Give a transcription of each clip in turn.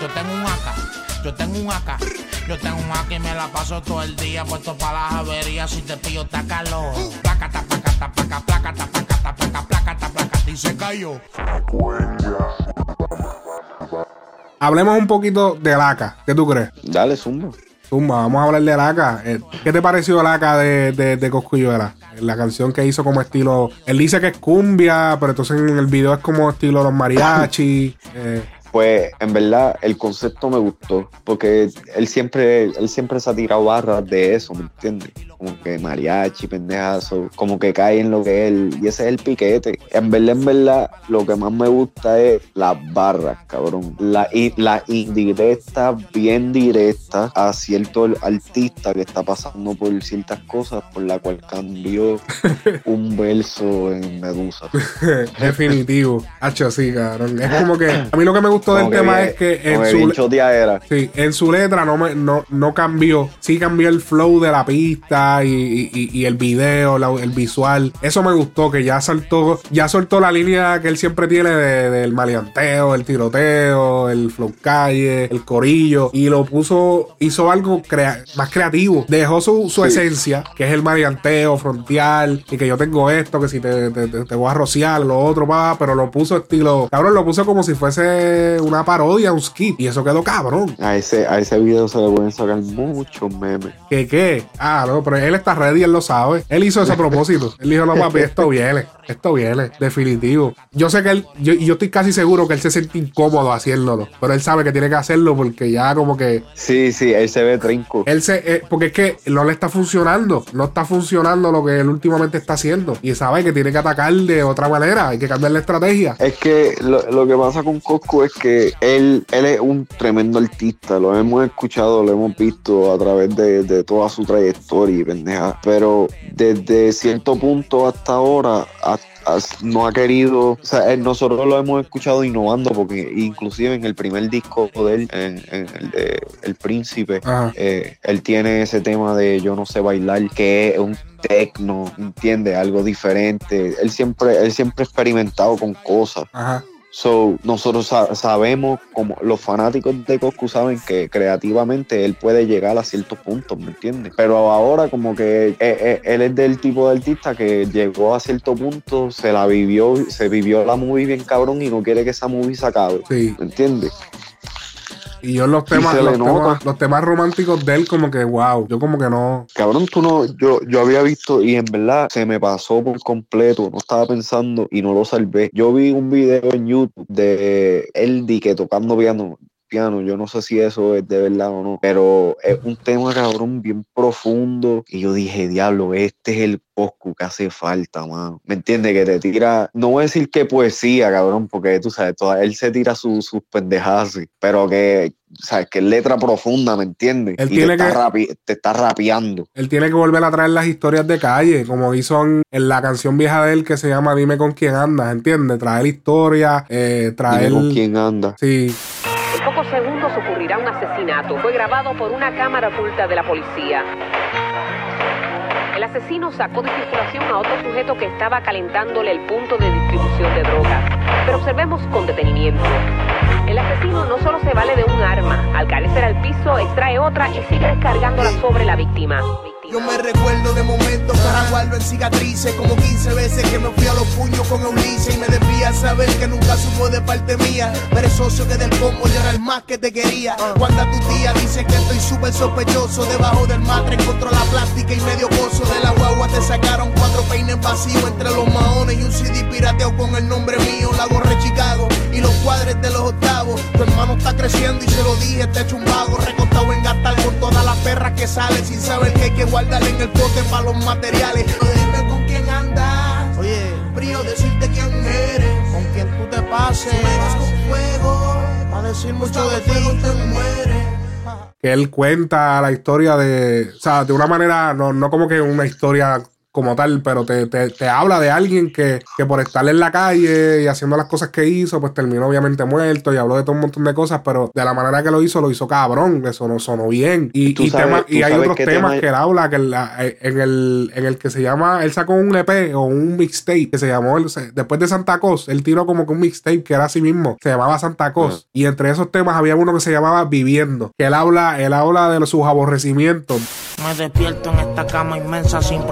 Yo tengo un AK, yo tengo un AK. Yo tengo un AK y me la paso todo el día puesto para las averías. Si te pillo, está calor. Placata, placata, placa, placata, placata, placa, placata, placata. Y se cayó. Hablemos un poquito del AK. ¿Qué tú crees? Dale, zumba. Zumba, vamos a hablar del AK. Eh, ¿Qué te pareció AK de, de, de Cosculluela? La canción que hizo como estilo. Él dice que es cumbia, pero entonces en el video es como estilo los mariachi. Eh, Pues en verdad el concepto me gustó, porque él siempre, él siempre se ha tirado barras de eso, ¿me entiendes? Como que mariachi, pendejazo, como que cae en lo que él, y ese es el piquete. En verdad, en verdad, lo que más me gusta es las barras, cabrón. La, y, la indirecta, bien directa a cierto artista que está pasando por ciertas cosas, por la cual cambió un verso en Medusa. definitivo. Hacho, sí, cabrón. Es como que. A mí lo que me gustó del Como tema bien- es que en su. choteadera. Sí, en su letra no, me, no, no cambió. Sí cambió el flow de la pista y, y- el video, la- el visual. Eso me gustó, que ya saltó, ya soltó la línea que él siempre tiene de- del maleanteo, el tiroteo, el flow calle, el corillo. Y lo puso, hizo algo crea- más creativo. Dejó su, su Sí. esencia, que es el maleanteo frontal, y que yo tengo esto, que si te, te- te- te voy a rociar, lo otro, va, pero lo puso estilo, cabrón, lo puso como si fuese una parodia, un skit. Y eso quedó cabrón. A ese, a ese video se le pueden sacar muchos memes. ¿Qué qué? Ah, no, pero él está ready, él lo sabe. Él hizo ese a propósito. Él dijo, no, papi, esto viene. Esto viene, definitivo. Yo sé que él, yo, yo estoy casi seguro que él se siente incómodo haciéndolo. Pero él sabe que tiene que hacerlo porque ya como que Sí, sí, él se ve trinco. él se, eh, porque es que no le está funcionando, no está funcionando lo que él últimamente está haciendo. Y sabe que tiene que atacar de otra manera, hay que cambiar la estrategia. Es que lo, lo que pasa con Cosco es que él, él es un tremendo artista, lo hemos escuchado, lo hemos visto a través de, de toda su trayectoria y pendeja. Pero desde cierto punto hasta ahora no ha querido, o sea, él- nosotros lo hemos escuchado innovando porque inclusive en el primer disco de él, en, en el de El Príncipe, eh, él tiene ese tema de yo no sé bailar, que es un tecno, ¿entiendes? Algo diferente. Él siempre, él siempre ha experimentado con cosas. Ajá. So, nosotros sa- sabemos, como los fanáticos de Coscu saben que creativamente él puede llegar a ciertos puntos, ¿me entiendes? Pero ahora como que eh, eh, él es del tipo de artista que llegó a cierto punto, se la vivió, se vivió la movie bien cabrón y no quiere que esa movie se acabe, Sí. ¿me entiendes? Y yo los temas, los temas, los temas románticos de él, como que wow. Yo como que no. Cabrón, tú no, yo, yo había visto y en verdad se me pasó por completo, no estaba pensando y no lo salvé. Yo vi un video en YouTube de él di que tocando piano, piano, yo no sé si eso es de verdad o no, pero es un tema cabrón bien profundo y yo dije, diablo, este es el Coscu que hace falta, mano. ¿Me entiendes? Que te tira, no voy a decir que poesía, cabrón, porque tú sabes, toda- él se tira su- sus pendejadas, sí, pero que, sabes, que es letra profunda, ¿me entiendes? Él y tiene te, que- está rapi- te está rapeando. Él tiene que volver a traer las historias de calle, como hizo en, en la canción vieja de él que se llama Dime con quién andas, ¿entiendes? Traer historia, eh, traer. Dime con quién anda. Sí, En pocos segundos ocurrirá un asesinato. Fue grabado por una cámara oculta de la policía. El asesino sacó de circulación a otro sujeto que estaba calentándole el punto de distribución de drogas. Pero observemos con detenimiento. El asesino no solo se vale de un arma, al carecer al piso extrae otra y sigue descargándola sobre la víctima. Yo me recuerdo de momentos para guardo en cicatrices Como 15 veces que me fui a los puños con Eunice Y me debía saber que nunca supo de parte mía. Perezoso que del combo yo era el más que te quería. Cuando a tu tía dice que estoy súper sospechoso Debajo del matre encontró la plástica y medio coso De la guagua. Te sacaron cuatro peines vacíos Entre los maones y un CD pirateado con el nombre mío La gorra Chicago y los cuadres de los octavos. Tu hermano está creciendo y se lo dije, está hecho un vago Recostado en gastar con todas las perras que salen Sin saber que hay que guardarle en el pote para los materiales. Pero dime con quién andas Oye, frío decirte quién eres. Con quién tú te pases. Me vas con fuego A decir mucho de ti. te mueres que él cuenta la historia de, o sea, de una manera, no, no como que una historia como tal, pero te, te, te habla de alguien que, que, por estar en la calle y haciendo las cosas que hizo, pues terminó obviamente muerto y habló de todo un montón de cosas, pero de la manera que lo hizo, lo hizo cabrón, eso no sonó bien. Y, y, y hay otros temas que él habla, que en, el, en el que se llama, él sacó un EP o un mixtape que se llamó, después de Santa Cos, él tiró como que un mixtape que era así mismo, se llamaba Santa Cos. Y entre esos temas había uno que se llamaba Viviendo, que él habla, él habla de sus aborrecimientos. Me despierto en esta cama inmensa sin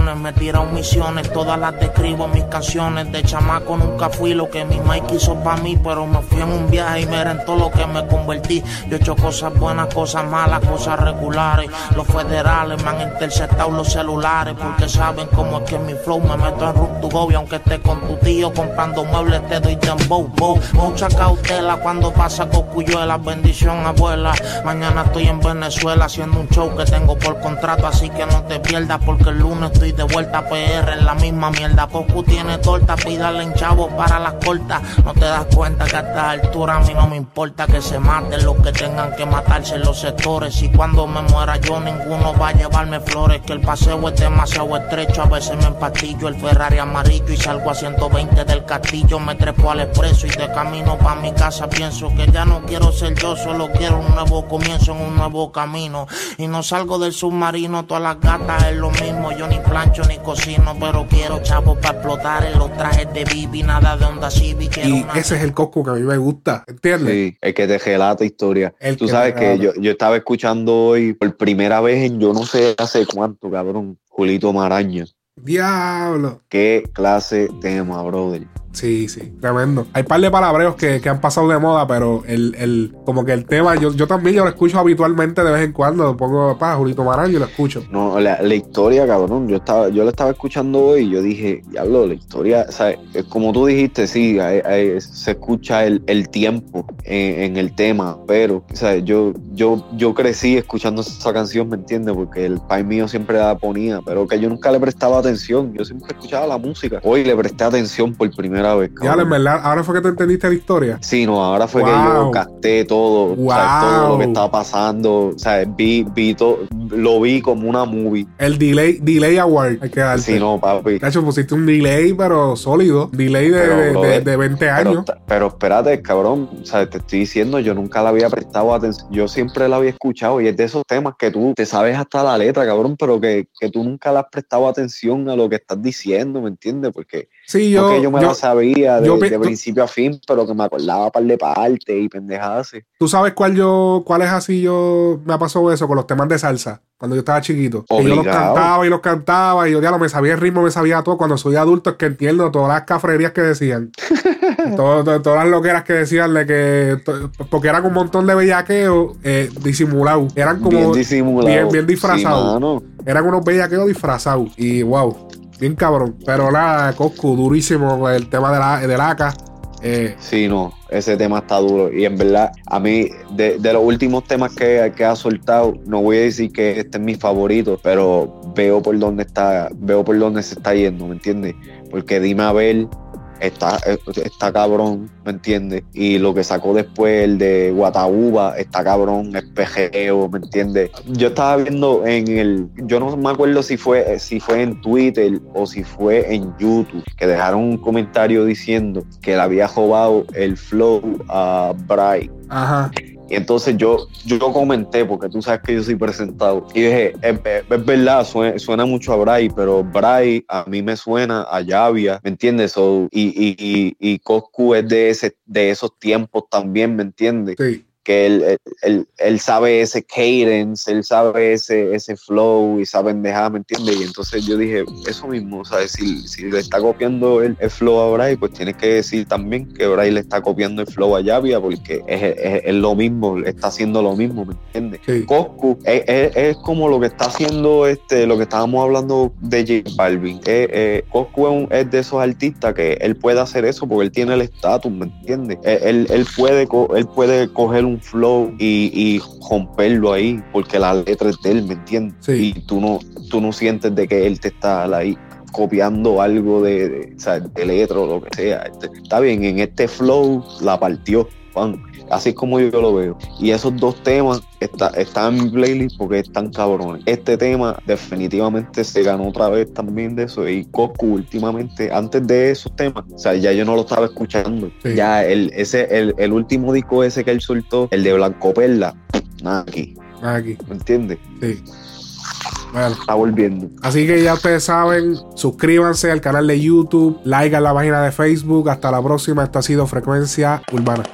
me tiro misiones, todas las describo mis canciones. De chamaco nunca fui lo que mi Mike quiso para mí, pero me fui en un viaje y miren todo lo que me convertí. Yo he hecho cosas buenas, cosas malas, cosas regulares. Los federales me han interceptado los celulares porque saben cómo es que mi flow me meto en root to go y aunque esté con tu tío comprando muebles te doy dembow, bow. Mucha cautela cuando pasa cocuyuela, bendición abuela. Mañana estoy en Venezuela haciendo un show que tengo por contrato, así que no te pierdas porque el lunes estoy de vuelta PR en la misma mierda. Cocu tiene torta, pídale en chavo para las cortas. No te das cuenta que a esta altura a mí no me importa que se maten los que tengan que matarse en los sectores. Y cuando me muera yo, ninguno va a llevarme flores. Que el paseo es demasiado estrecho, a veces me empastillo el Ferrari amarillo y salgo a 120 del castillo. Me trepo al expreso y de camino para mi casa pienso que ya no quiero ser yo, solo quiero un nuevo comienzo en un nuevo camino. Y no salgo del submarino, todas las gatas es lo mismo. Yo ni plancho ni cocino, pero quiero chavos para explotar en los trajes de Bibi, nada de onda Civic. Y ese es el Cosco que a mí me gusta, ¿entiendes? Sí, el que te relata historia. Tú sabes que yo, yo estaba escuchando hoy por primera vez en yo no sé hace cuánto, cabrón, Julito Maraña. Diablo. Qué clase tema, brother. Sí, sí, tremendo. Hay par de palabreos que, que, han pasado de moda, pero el, el, como que el tema, yo, yo también yo lo escucho habitualmente de vez en cuando. Pongo para Julito Marán y lo escucho. No, la, la, historia, cabrón. Yo estaba, yo lo estaba escuchando hoy y yo dije, diablo, la historia, ¿sabes? Como tú dijiste, sí, hay, hay, se escucha el, el tiempo en, el tema, pero, ¿sabes? Yo, yo, yo crecí escuchando esa canción, ¿me entiendes? Porque el pai mío siempre la ponía, pero que yo nunca le prestaba atención. Yo siempre escuchaba la música. Hoy le presté atención por primera vez. Ya, en verdad, ahora fue que te entendiste la historia. Sí, no, ahora fue wow. que yo capté todo, wow. todo lo que estaba pasando. O sea, vi, vi todo, lo vi como una movie. El delay, delay award, hay que darte. Sí, no, papi. De hecho, pusiste un delay, pero sólido. Delay de, pero, de, bro, de, de 20 años. Pero, pero, espérate, cabrón. O sea, te estoy diciendo, yo nunca la había prestado atención. Yo siempre la había escuchado y es de esos temas que tú te sabes hasta la letra, cabrón, pero que, que tú nunca le has prestado atención a lo que estás diciendo, ¿me entiendes? Porque sí, yo, porque yo me yo, la sabía de, yo, de principio a fin, pero que me acordaba par de partes y pendejadas así. ¿Tú sabes cuál yo, cuál es así yo me ha pasado eso con los temas de salsa? Cuando yo estaba chiquito. Y yo los cantaba y los cantaba y yo ya no me sabía el ritmo, me sabía todo. Cuando soy adulto es que entiendo todas las cafrerías que decían. todo, todo, todas las loqueras que decían de que porque eran un montón de bellaqueos eh, disimulados. Eran como bien, disimulado. bien, bien disfrazados. Sí, eran unos bellaqueos disfrazados. Y wow, bien cabrón. Pero la Coscu, durísimo el tema de la, de la AK. Eh, sí, no, ese tema está duro. Y en verdad, a mí, de, de los últimos temas que, que, ha soltado, no voy a decir que este es mi favorito, pero veo por dónde está, veo por dónde se está yendo, ¿me entiendes? Porque dime a ver, está, está cabrón, ¿me entiendes? Y lo que sacó después, el de Guataúba, está cabrón, es pejeo, ¿me entiendes? Yo estaba viendo en el, yo no me acuerdo si fue, si fue en Twitter o si fue en YouTube, que dejaron un comentario diciendo que le había robado el flow a Bray. Ajá. Y entonces yo, yo comenté, porque tú sabes que yo soy presentado, y dije, es, verdad, suena, suena, mucho a Bray, pero Bray a mí me suena a Llavia, ¿me entiendes? So, y, y, y, y Coscu es de, ese, de esos tiempos también, ¿me entiendes? Sí que él, él, él, sabe ese cadence, él sabe ese, ese flow y sabe dejar, ¿me entiendes? Y entonces yo dije, eso mismo, ¿sabes? Si, si le está copiando el, el, flow a Bray, pues tienes que decir también que Bray le está copiando el flow a Llavia, porque es, es, es, lo mismo, está haciendo lo mismo, ¿me entiendes? Sí. Coscu es, es, como lo que está haciendo, este, lo que estábamos hablando de J Balvin. Eh, eh, Coscu es, un, es, de esos artistas que él puede hacer eso porque él tiene el estatus, ¿me entiendes? Él, él, puede, él puede coger un flow y, y, romperlo ahí, porque la letra es de él, ¿me entiendes? Sí. Y tú no, tú no sientes de que él te está ahí copiando algo de, de, sea, de letra o lo que sea. Este, está bien, en este flow la partió, Así es como yo lo veo. Y esos dos temas está, están en mi playlist porque están cabrones. Este tema definitivamente se ganó otra vez también de eso. Y Coscu últimamente, antes de esos temas, o sea, ya yo no lo estaba escuchando. Sí. Ya el, ese, el, el último disco ese que él soltó, el de Blanco Perla, nada aquí. Aquí, ¿Me entiendes? sí. Bueno. Está volviendo. Así que ya ustedes saben, suscríbanse al canal de YouTube, like a la página de Facebook. Hasta la próxima. Esto ha sido Frecuencia Urbana.